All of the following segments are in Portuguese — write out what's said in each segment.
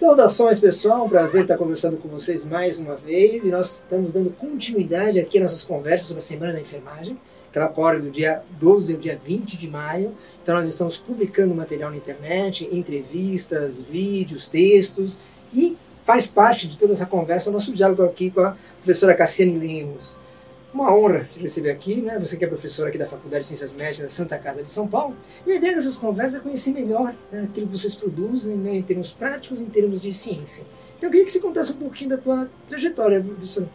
Saudações pessoal, um prazer estar conversando com vocês mais uma vez e nós estamos dando continuidade aqui às nossas conversas sobre a Semana da Enfermagem, que ela ocorre do dia 12 ao dia 20 de maio. Então nós estamos publicando material na internet, entrevistas, vídeos, textos e faz parte de toda essa conversa o nosso diálogo aqui com a professora Cassiane Lemos. Uma honra te receber aqui, né? Você que é professora aqui da Faculdade de Ciências Médicas da Santa Casa de São Paulo. E a ideia dessas conversas é conhecer melhor né, aquilo que vocês produzem, né, em termos práticos em termos de ciência. Então eu queria que você contasse um pouquinho da tua trajetória, professora.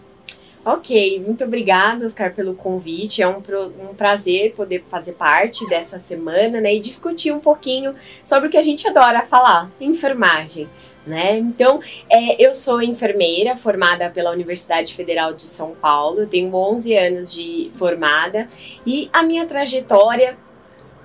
Ok, muito obrigada, Oscar, pelo convite. É um, um prazer poder fazer parte dessa semana né, e discutir um pouquinho sobre o que a gente adora falar, enfermagem. Né? Então, é, eu sou enfermeira formada pela Universidade Federal de São Paulo, tenho 11 anos de formada e a minha trajetória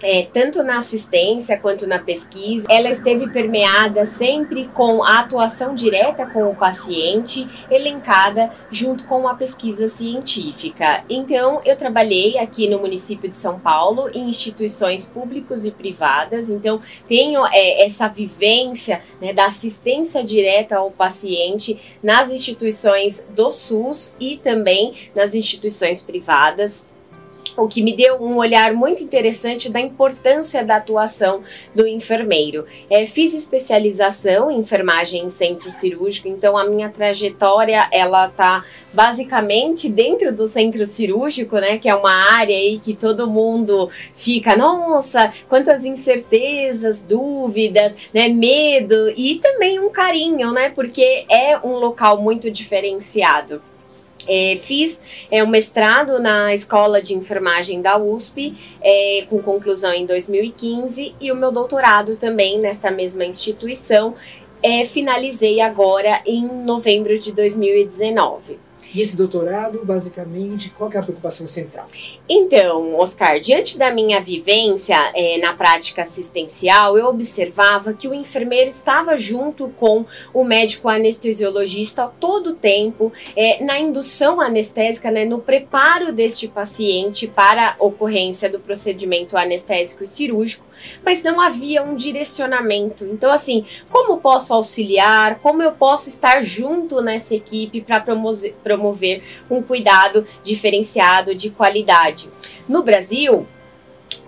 é, tanto na assistência quanto na pesquisa, ela esteve permeada sempre com a atuação direta com o paciente, elencada junto com a pesquisa científica. Então, eu trabalhei aqui no município de São Paulo em instituições públicas e privadas, então tenho é, essa vivência né, da assistência direta ao paciente nas instituições do SUS e também nas instituições privadas o que me deu um olhar muito interessante da importância da atuação do enfermeiro. É, fiz especialização em enfermagem em centro cirúrgico, então a minha trajetória ela tá basicamente dentro do centro cirúrgico, né, que é uma área aí que todo mundo fica, nossa, quantas incertezas, dúvidas, né, medo e também um carinho, né, porque é um local muito diferenciado. É, fiz é, um mestrado na Escola de Enfermagem da USP, é, com conclusão em 2015, e o meu doutorado também nesta mesma instituição. É, finalizei agora em novembro de 2019. E esse doutorado, basicamente, qual é a preocupação central? Então, Oscar, diante da minha vivência é, na prática assistencial, eu observava que o enfermeiro estava junto com o médico anestesiologista todo o tempo, é, na indução anestésica, né, no preparo deste paciente para a ocorrência do procedimento anestésico e cirúrgico, mas não havia um direcionamento. Então, assim, como posso auxiliar? Como eu posso estar junto nessa equipe para promover um cuidado diferenciado de qualidade? No Brasil,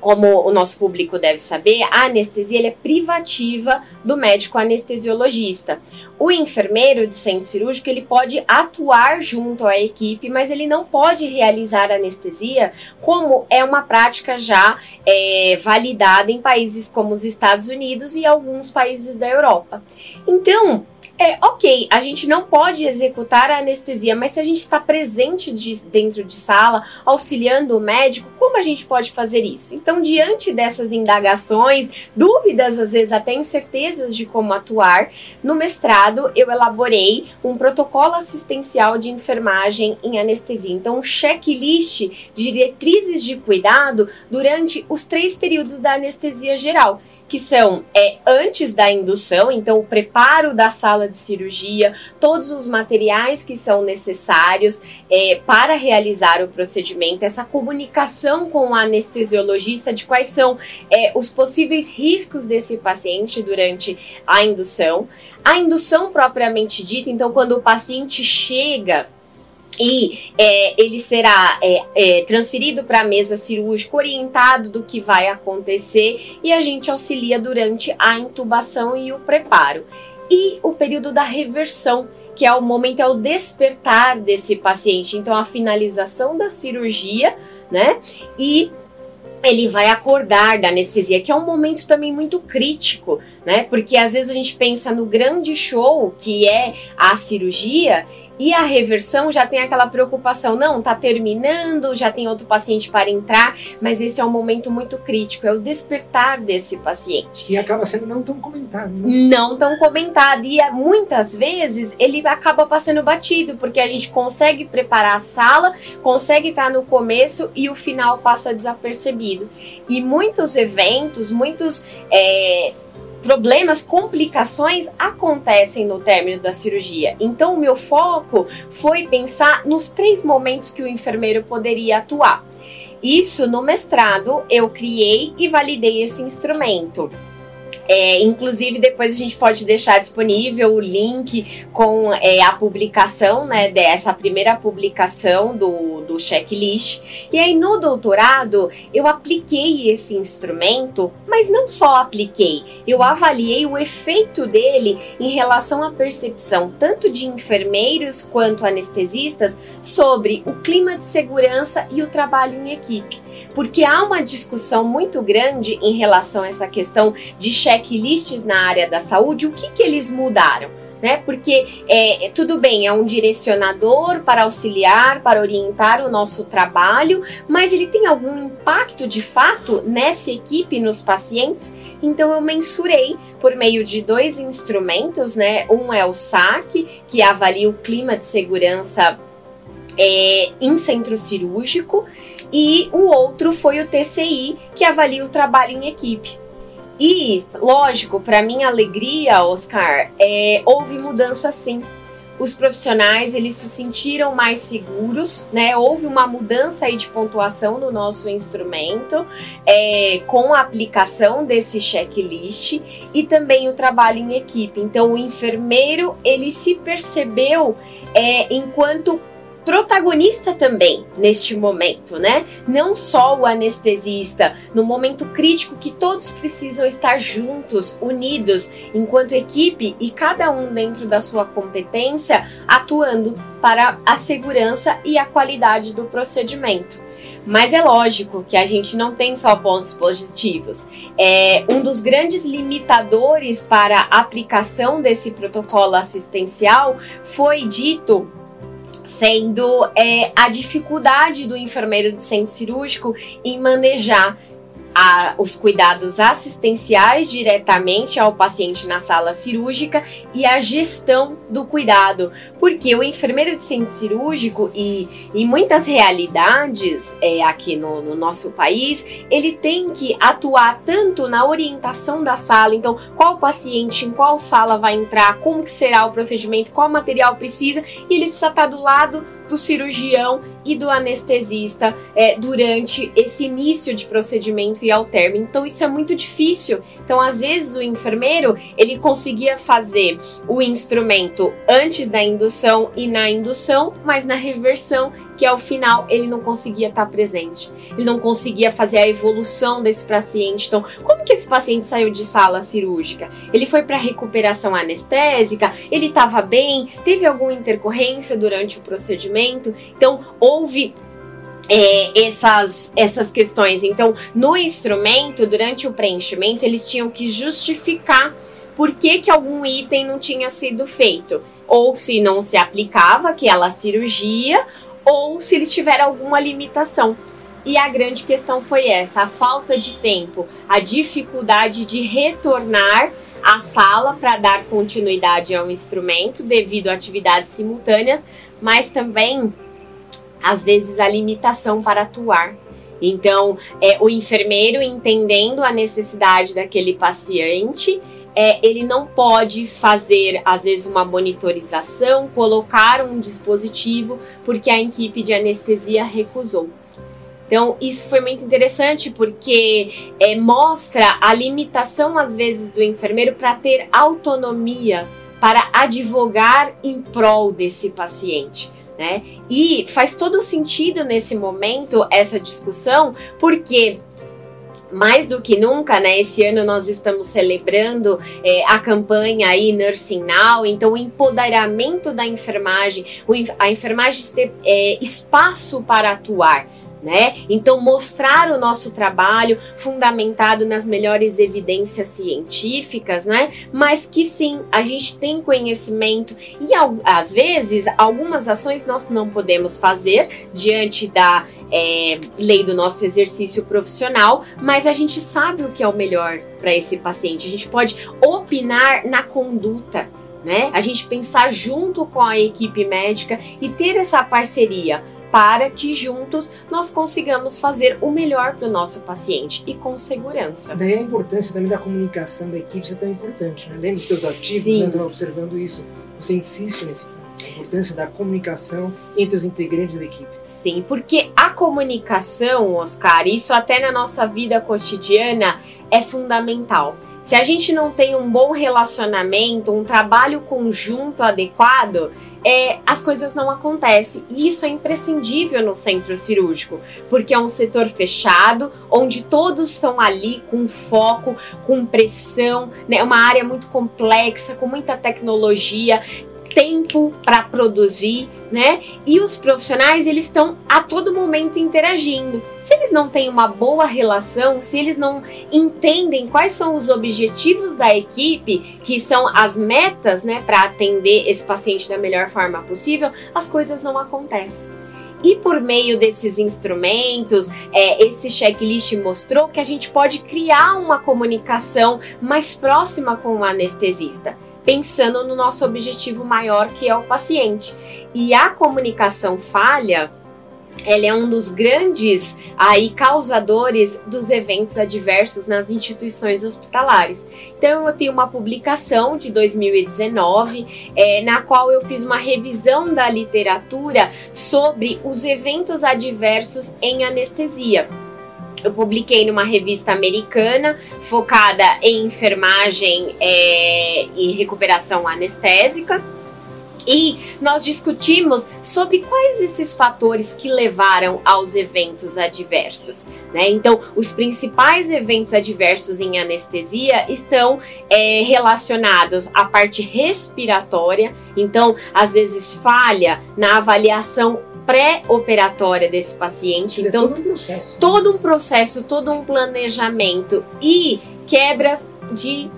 como o nosso público deve saber, a anestesia é privativa do médico anestesiologista. O enfermeiro de centro cirúrgico ele pode atuar junto à equipe, mas ele não pode realizar anestesia como é uma prática já é, validada em países como os Estados Unidos e alguns países da Europa. Então, é, ok, a gente não pode executar a anestesia, mas se a gente está presente de, dentro de sala, auxiliando o médico, como a gente pode fazer isso? Então, diante dessas indagações, dúvidas, às vezes até incertezas de como atuar, no mestrado eu elaborei um protocolo assistencial de enfermagem em anestesia. Então, um checklist de diretrizes de cuidado durante os três períodos da anestesia geral que são é, antes da indução, então o preparo da sala de cirurgia, todos os materiais que são necessários é, para realizar o procedimento, essa comunicação com o anestesiologista de quais são é, os possíveis riscos desse paciente durante a indução. A indução propriamente dita, então, quando o paciente chega e é, ele será é, é, transferido para a mesa cirúrgica, orientado do que vai acontecer e a gente auxilia durante a intubação e o preparo. E o período da reversão, que é o momento, é o despertar desse paciente. Então, a finalização da cirurgia, né? E ele vai acordar da anestesia, que é um momento também muito crítico, né? Porque às vezes a gente pensa no grande show que é a cirurgia e a reversão já tem aquela preocupação, não, tá terminando, já tem outro paciente para entrar, mas esse é um momento muito crítico, é o despertar desse paciente. Que acaba sendo não tão comentado. Né? Não tão comentado. E é, muitas vezes ele acaba passando batido, porque a gente consegue preparar a sala, consegue estar no começo e o final passa desapercebido. E muitos eventos, muitos. É, problemas, complicações acontecem no término da cirurgia. Então, o meu foco foi pensar nos três momentos que o enfermeiro poderia atuar. Isso no mestrado eu criei e validei esse instrumento. É, inclusive, depois a gente pode deixar disponível o link com é, a publicação, né, dessa primeira publicação do, do checklist. E aí, no doutorado, eu apliquei esse instrumento, mas não só apliquei, eu avaliei o efeito dele em relação à percepção tanto de enfermeiros quanto anestesistas sobre o clima de segurança e o trabalho em equipe. Porque há uma discussão muito grande em relação a essa questão de checklists na área da saúde, o que, que eles mudaram? Né? Porque é, tudo bem, é um direcionador para auxiliar, para orientar o nosso trabalho, mas ele tem algum impacto de fato nessa equipe, nos pacientes? Então eu mensurei por meio de dois instrumentos, né? Um é o SAC, que avalia o clima de segurança é, em centro cirúrgico, e o outro foi o TCI, que avalia o trabalho em equipe. E, lógico, para minha alegria, Oscar, é, houve mudança sim. Os profissionais eles se sentiram mais seguros, né? Houve uma mudança aí de pontuação no nosso instrumento é, com a aplicação desse checklist e também o trabalho em equipe. Então, o enfermeiro ele se percebeu é, enquanto protagonista também neste momento, né? Não só o anestesista, no momento crítico que todos precisam estar juntos, unidos, enquanto equipe e cada um dentro da sua competência, atuando para a segurança e a qualidade do procedimento. Mas é lógico que a gente não tem só pontos positivos. É um dos grandes limitadores para a aplicação desse protocolo assistencial foi dito sendo é, a dificuldade do enfermeiro de centro cirúrgico em manejar a, os cuidados assistenciais diretamente ao paciente na sala cirúrgica e a gestão do cuidado, porque o enfermeiro de centro cirúrgico e em muitas realidades é, aqui no, no, nosso país, ele tem que atuar tanto na orientação da sala, então qual paciente em qual sala vai entrar, como que será o procedimento, qual material precisa, e ele precisa estar do lado do cirurgião e do anestesista é, durante esse início de procedimento e ao término. Então isso é muito difícil. Então às vezes o enfermeiro ele conseguia fazer o instrumento antes da indução e na indução, mas na reversão que ao final ele não conseguia estar presente. Ele não conseguia fazer a evolução desse paciente. Então, como que esse paciente saiu de sala cirúrgica? Ele foi para recuperação anestésica? Ele estava bem? Teve alguma intercorrência durante o procedimento? Então, houve é, essas, essas questões. Então, no instrumento, durante o preenchimento, eles tinham que justificar por que, que algum item não tinha sido feito. Ou se não se aplicava aquela cirurgia, ou se eles tiveram alguma limitação. E a grande questão foi essa: a falta de tempo, a dificuldade de retornar à sala para dar continuidade ao instrumento devido a atividades simultâneas, mas também às vezes a limitação para atuar. Então, é, o enfermeiro entendendo a necessidade daquele paciente é, ele não pode fazer, às vezes, uma monitorização, colocar um dispositivo, porque a equipe de anestesia recusou. Então, isso foi muito interessante porque é, mostra a limitação, às vezes, do enfermeiro para ter autonomia, para advogar em prol desse paciente. Né? E faz todo sentido nesse momento essa discussão, porque mais do que nunca, né? Esse ano nós estamos celebrando é, a campanha aí Nursing Now, então o empoderamento da enfermagem, a enfermagem ter é, espaço para atuar né? Então, mostrar o nosso trabalho fundamentado nas melhores evidências científicas, né? Mas que sim, a gente tem conhecimento e às vezes algumas ações nós não podemos fazer diante da é, lei do nosso exercício profissional, mas a gente sabe o que é o melhor para esse paciente. A gente pode opinar na conduta. Né? A gente pensar junto com a equipe médica e ter essa parceria para que juntos nós consigamos fazer o melhor para o nosso paciente e com segurança. Daí a importância também da comunicação da equipe é tão importante. Né? Lembra dos seus ativos, Sim. né? observando isso. Você insiste nesse ponto. A importância da comunicação entre os integrantes da equipe. Sim, porque a comunicação, Oscar, isso até na nossa vida cotidiana é fundamental. Se a gente não tem um bom relacionamento, um trabalho conjunto adequado, é, as coisas não acontecem. E isso é imprescindível no centro cirúrgico, porque é um setor fechado, onde todos estão ali com foco, com pressão, né? uma área muito complexa, com muita tecnologia, tempo para produzir, né? E os profissionais, eles estão a todo momento interagindo. Se eles não têm uma boa relação, se eles não entendem quais são os objetivos da equipe, que são as metas, né, para atender esse paciente da melhor forma possível, as coisas não acontecem. E por meio desses instrumentos, é, esse checklist mostrou que a gente pode criar uma comunicação mais próxima com o anestesista pensando no nosso objetivo maior que é o paciente. E a comunicação falha ela é um dos grandes aí causadores dos eventos adversos nas instituições hospitalares. Então eu tenho uma publicação de 2019 é, na qual eu fiz uma revisão da literatura sobre os eventos adversos em anestesia eu publiquei numa revista americana focada em enfermagem é, e recuperação anestésica. E nós discutimos sobre quais esses fatores que levaram aos eventos adversos. Né? Então, os principais eventos adversos em anestesia estão é, relacionados à parte respiratória, então, às vezes, falha na avaliação pré-operatória desse paciente. Então, todo um processo. Todo um processo, todo um planejamento e quebras de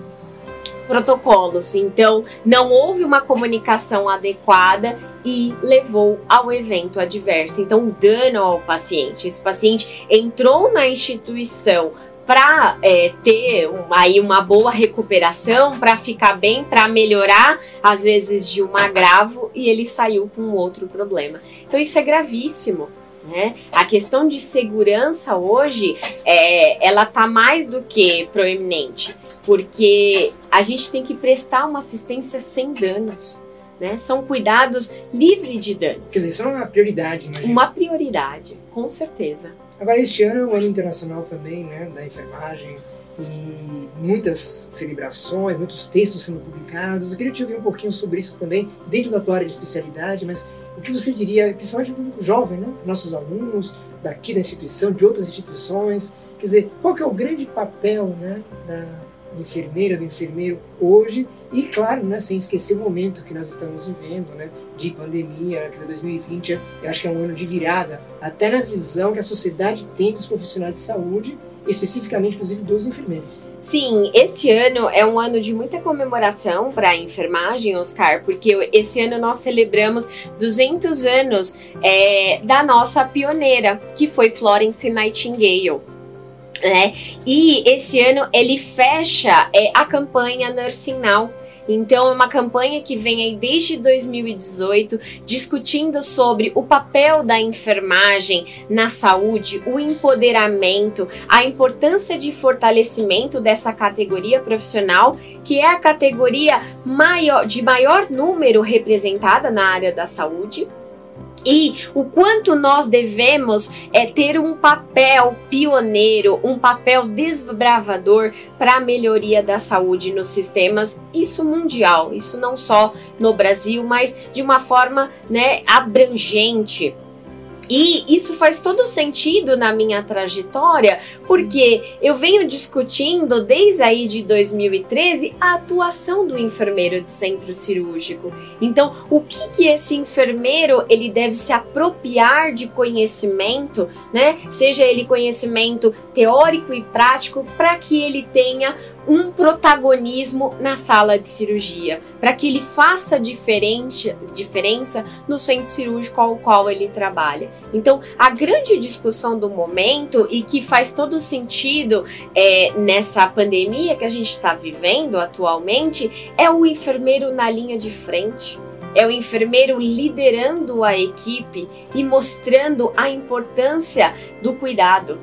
protocolos. Então, não houve uma comunicação adequada e levou ao evento adverso. Então, dano ao paciente. Esse paciente entrou na instituição para é, ter aí uma boa recuperação, para ficar bem, para melhorar, às vezes, de um agravo, e ele saiu com outro problema. Então, isso é gravíssimo. Né? A questão de segurança hoje, é, ela tá mais do que proeminente, porque a gente tem que prestar uma assistência sem danos. Né? São cuidados livres de danos. Quer dizer, isso é uma prioridade, imagina. Uma prioridade, com certeza. Agora, este ano é o ano internacional também, né, da enfermagem, e muitas celebrações, muitos textos sendo publicados. Eu queria te ouvir um pouquinho sobre isso também, dentro da tua área de especialidade, mas o que você diria, principalmente para o público jovem, né, nossos alunos daqui da instituição, de outras instituições, quer dizer, qual que é o grande papel né, da, enfermeira, do enfermeiro hoje e, claro, né, sem esquecer o momento que nós estamos vivendo, né, de pandemia, dizer, 2020, eu acho que é um ano de virada, até na visão que a sociedade tem dos profissionais de saúde, especificamente, inclusive, dos enfermeiros. Sim, esse ano é um ano de muita comemoração para a enfermagem, Oscar, porque esse ano nós celebramos 200 anos é, da nossa pioneira, que foi Florence Nightingale. Né? E esse ano ele fecha é, a campanha Nursing Now. Então, é uma campanha que vem aí desde 2018 discutindo sobre o papel da enfermagem na saúde, o empoderamento, a importância de fortalecimento dessa categoria profissional, que é a categoria maior, de maior número representada na área da saúde e o quanto nós devemos é, ter um papel pioneiro, um papel desbravador para a melhoria da saúde nos sistemas, isso mundial, isso não só no Brasil, mas de uma forma né, abrangente. E isso faz todo sentido na minha trajetória, porque eu venho discutindo desde aí de 2013 a atuação do enfermeiro de centro cirúrgico. Então, o que que esse enfermeiro ele deve se apropriar de conhecimento, né? Seja ele conhecimento teórico e prático, para que ele tenha um protagonismo na sala de cirurgia, para que ele faça diferente, diferença no centro cirúrgico ao qual ele trabalha. Então, a grande discussão do momento e que faz todo sentido é, nessa pandemia que a gente está vivendo atualmente é o enfermeiro na linha de frente. É o enfermeiro liderando a equipe e mostrando a importância do cuidado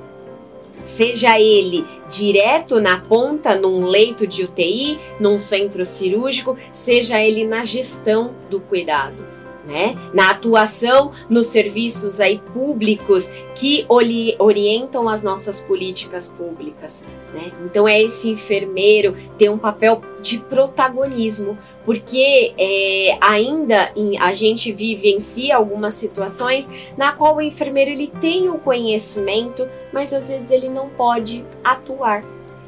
seja ele direto na ponta, num leito de UTI, num centro cirúrgico, seja ele na gestão do cuidado. Né? Na atuação nos serviços aí públicos que orientam as nossas políticas públicas, né? Então é esse enfermeiro ter um papel de protagonismo, porque é, ainda em, a gente vivencia algumas situações na qual o enfermeiro ele tem o conhecimento, mas às vezes ele não pode atuar,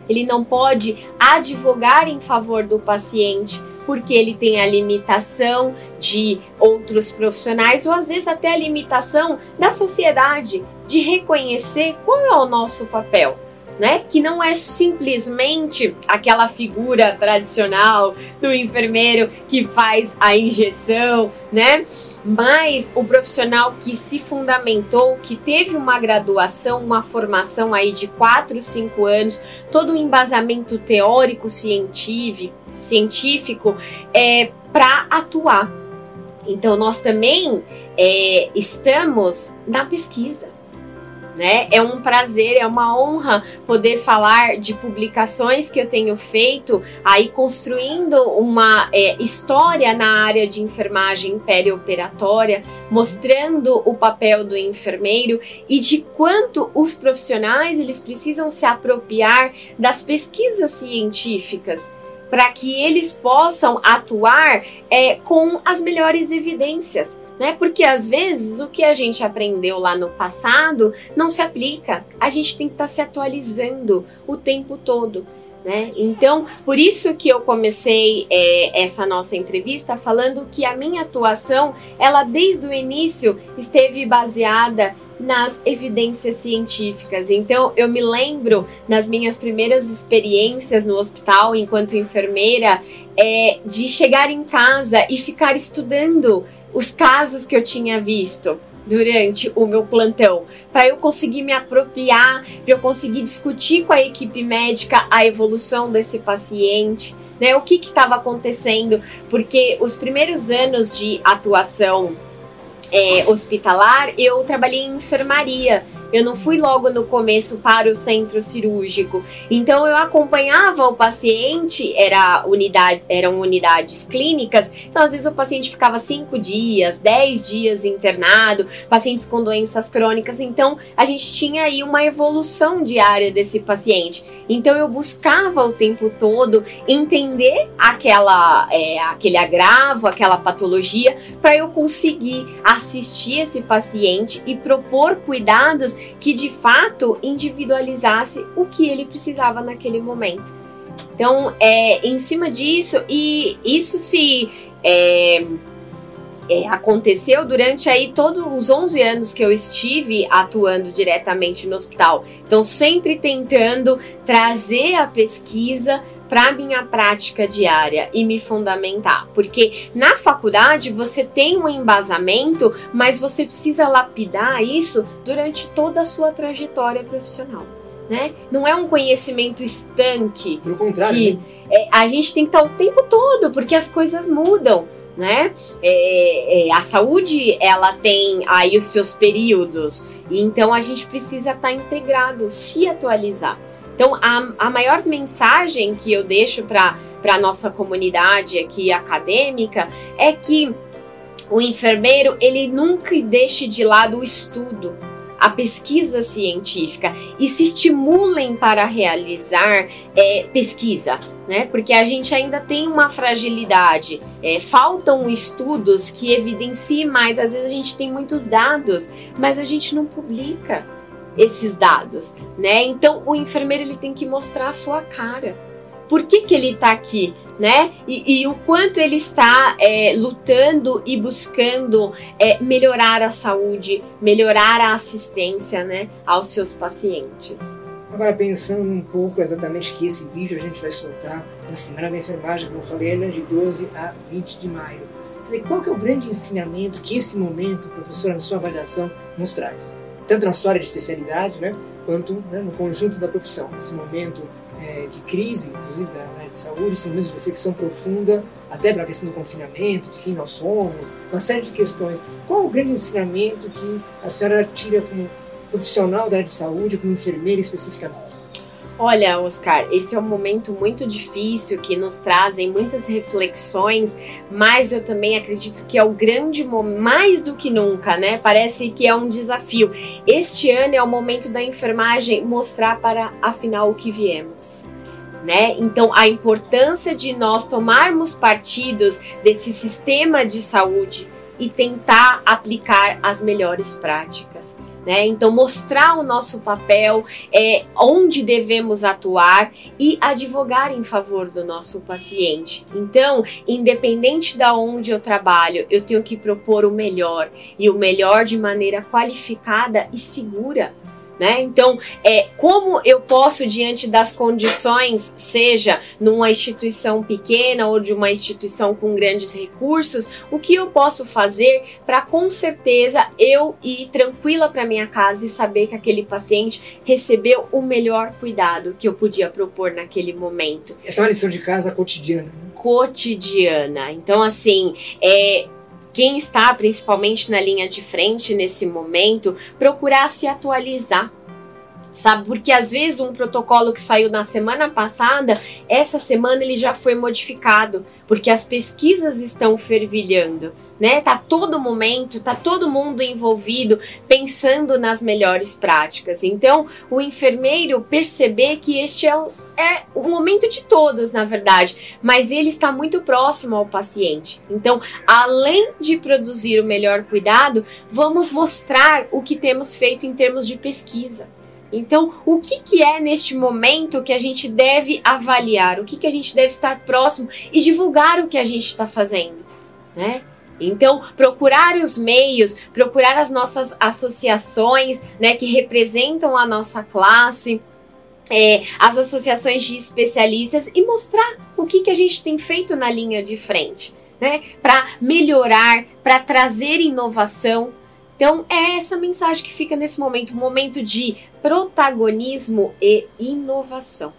ele não pode advogar em favor do paciente porque ele tem a limitação de outros profissionais ou às vezes até a limitação da sociedade de reconhecer qual é o nosso papel. Né? Que não é simplesmente aquela figura tradicional do enfermeiro que faz a injeção, né? Mas o profissional que se fundamentou, que teve uma graduação, uma formação aí de 4, 5 anos, todo o um embasamento teórico, científico, científico é, para atuar. Então, nós também é, estamos na pesquisa. Né? É um prazer, é uma honra poder falar de publicações que eu tenho feito, aí construindo uma é, história na área de enfermagem perioperatória, mostrando o papel do enfermeiro e de quanto os profissionais eles precisam se apropriar das pesquisas científicas para que eles possam atuar é, com as melhores evidências. Né? Porque às vezes o que a gente aprendeu lá no passado não se aplica. A gente tem que estar tá se atualizando o tempo todo. Né? Então, por isso que eu comecei é, essa nossa entrevista falando que a minha atuação, ela desde o início esteve baseada nas evidências científicas. Então, eu me lembro nas minhas primeiras experiências no hospital enquanto enfermeira é, de chegar em casa e ficar estudando os casos que eu tinha visto durante o meu plantão, para eu conseguir me apropriar, para eu conseguir discutir com a equipe médica a evolução desse paciente, né? O que estava acontecendo, porque os primeiros anos de atuação é, hospitalar, eu trabalhei em enfermaria. Eu não fui logo no começo para o centro cirúrgico. Então eu acompanhava o paciente, era unidade, eram unidades clínicas. Então às vezes o paciente ficava cinco dias, dez dias internado, pacientes com doenças crônicas. Então a gente tinha aí uma evolução diária desse paciente. Então eu buscava o tempo todo entender aquela, é, aquele agravo, aquela patologia, para eu conseguir assistir esse paciente e propor cuidados que de fato individualizasse o que ele precisava naquele momento. Então, é, em cima disso, e isso se é, é, aconteceu durante aí todos os 11 anos que eu estive atuando diretamente no hospital. Então, sempre tentando trazer a pesquisa para minha prática diária e me fundamentar, porque na faculdade você tem um embasamento, mas você precisa lapidar isso durante toda a sua trajetória profissional. Né? Não é um conhecimento estanque. Pelo contrário. Que, né? é, a gente tem que estar o tempo todo, porque as coisas mudam. Né? É, é, a saúde ela tem aí os seus períodos, então a gente precisa estar integrado, se atualizar. Então, a, a maior mensagem que eu deixo para a nossa comunidade aqui acadêmica é que o enfermeiro ele nunca deixe de lado o estudo, a pesquisa científica e se estimulem para realizar é, pesquisa, né? Porque a gente ainda tem uma fragilidade, é, faltam estudos que evidenciem mais. Às vezes a gente tem muitos dados, mas a gente não publica esses dados, né? Então o enfermeiro ele tem que mostrar a sua cara. Por que, que ele está aqui, né? E, e, o quanto ele está é, lutando e buscando é, melhorar a saúde, melhorar a assistência, né, aos seus pacientes. Agora pensando um pouco exatamente que esse vídeo a gente vai soltar na Semana da Enfermagem, como eu falei, é de 12 a 20 de maio. Quer dizer, qual que é o grande ensinamento que esse momento, professora, na sua avaliação, nos traz? Tanto na sua área de especialidade, né, quanto né, no conjunto da profissão. Esse momento é, de crise, inclusive da, área de saúde, esse momento de reflexão profunda, até para a questão do confinamento, de quem nós somos, uma série de questões. Qual o grande ensinamento que a senhora tira como profissional da área de saúde, como enfermeira especificamente? Olha, Oscar, esse é um momento muito difícil que nos trazem muitas reflexões, mas eu também acredito que é o grande momento, mais do que nunca, né? Parece que é um desafio. Este ano é o momento da enfermagem mostrar para afinal o que viemos. Né? Então, a importância de nós tomarmos partidos desse sistema de saúde e tentar aplicar as melhores práticas. Né? Então, mostrar o nosso papel, é, onde devemos atuar e advogar em favor do nosso paciente. Então, independente da onde eu trabalho, eu tenho que propor o melhor e o melhor de maneira qualificada e segura né? Então, é, como eu posso, diante das condições, seja numa instituição pequena ou de uma instituição com grandes recursos, o que eu posso fazer para, com certeza, eu ir tranquila para minha casa e saber que aquele paciente recebeu o melhor cuidado que eu podia propor naquele momento? Essa é uma lição de casa cotidiana. Né? Cotidiana. Então, assim, é, quem está principalmente na linha de frente nesse momento, procurar se atualizar. Sabe, porque às vezes um protocolo que saiu na semana passada, essa semana ele já foi modificado, porque as pesquisas estão fervilhando né? Tá todo momento, tá todo mundo envolvido pensando nas melhores práticas. Então, o enfermeiro perceber que este é o, é o momento de todos, na verdade, mas ele está muito próximo ao paciente. Então, além de produzir o melhor cuidado, vamos mostrar o que temos feito em termos de pesquisa. Então, o que, que é neste momento que a gente deve avaliar? O que, que a gente deve estar próximo e divulgar o que a gente está fazendo, né? Então, procurar os meios, procurar as nossas associações, né, que representam a nossa classe, é, as associações de especialistas e mostrar o que, que a gente tem feito na linha de frente, né, para melhorar, para trazer inovação. Então, é essa mensagem que fica nesse momento, um momento de protagonismo e inovação.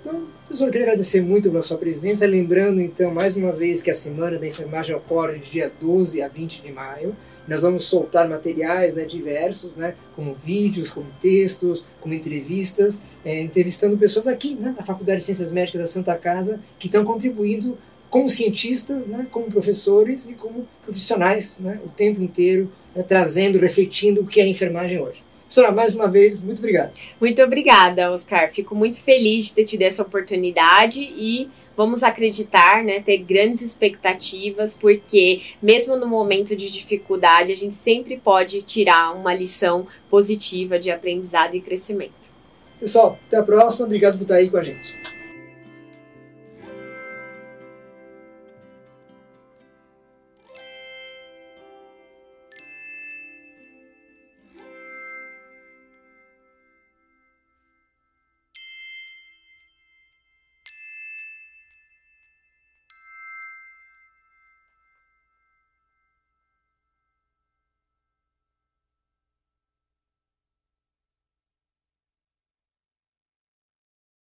Então, professor, eu queria agradecer muito pela sua presença. Lembrando, então, mais uma vez que a Semana da Enfermagem ocorre de dia 12 a 20 de maio. Nós vamos soltar materiais né, diversos, né, como vídeos, como textos, como entrevistas, é, entrevistando pessoas aqui né, da Faculdade de Ciências Médicas da Santa Casa que estão contribuindo como cientistas, né, como professores e como profissionais né, o tempo inteiro, né, trazendo, refletindo o que é a enfermagem hoje. Professora, mais uma vez, muito obrigado. Muito obrigada, Oscar. Fico muito feliz de ter tido essa oportunidade e vamos acreditar, né, ter grandes expectativas, porque mesmo no momento de dificuldade, a gente sempre pode tirar uma lição positiva de aprendizado e crescimento. Pessoal, até a próxima. Obrigado por estar aí com a gente.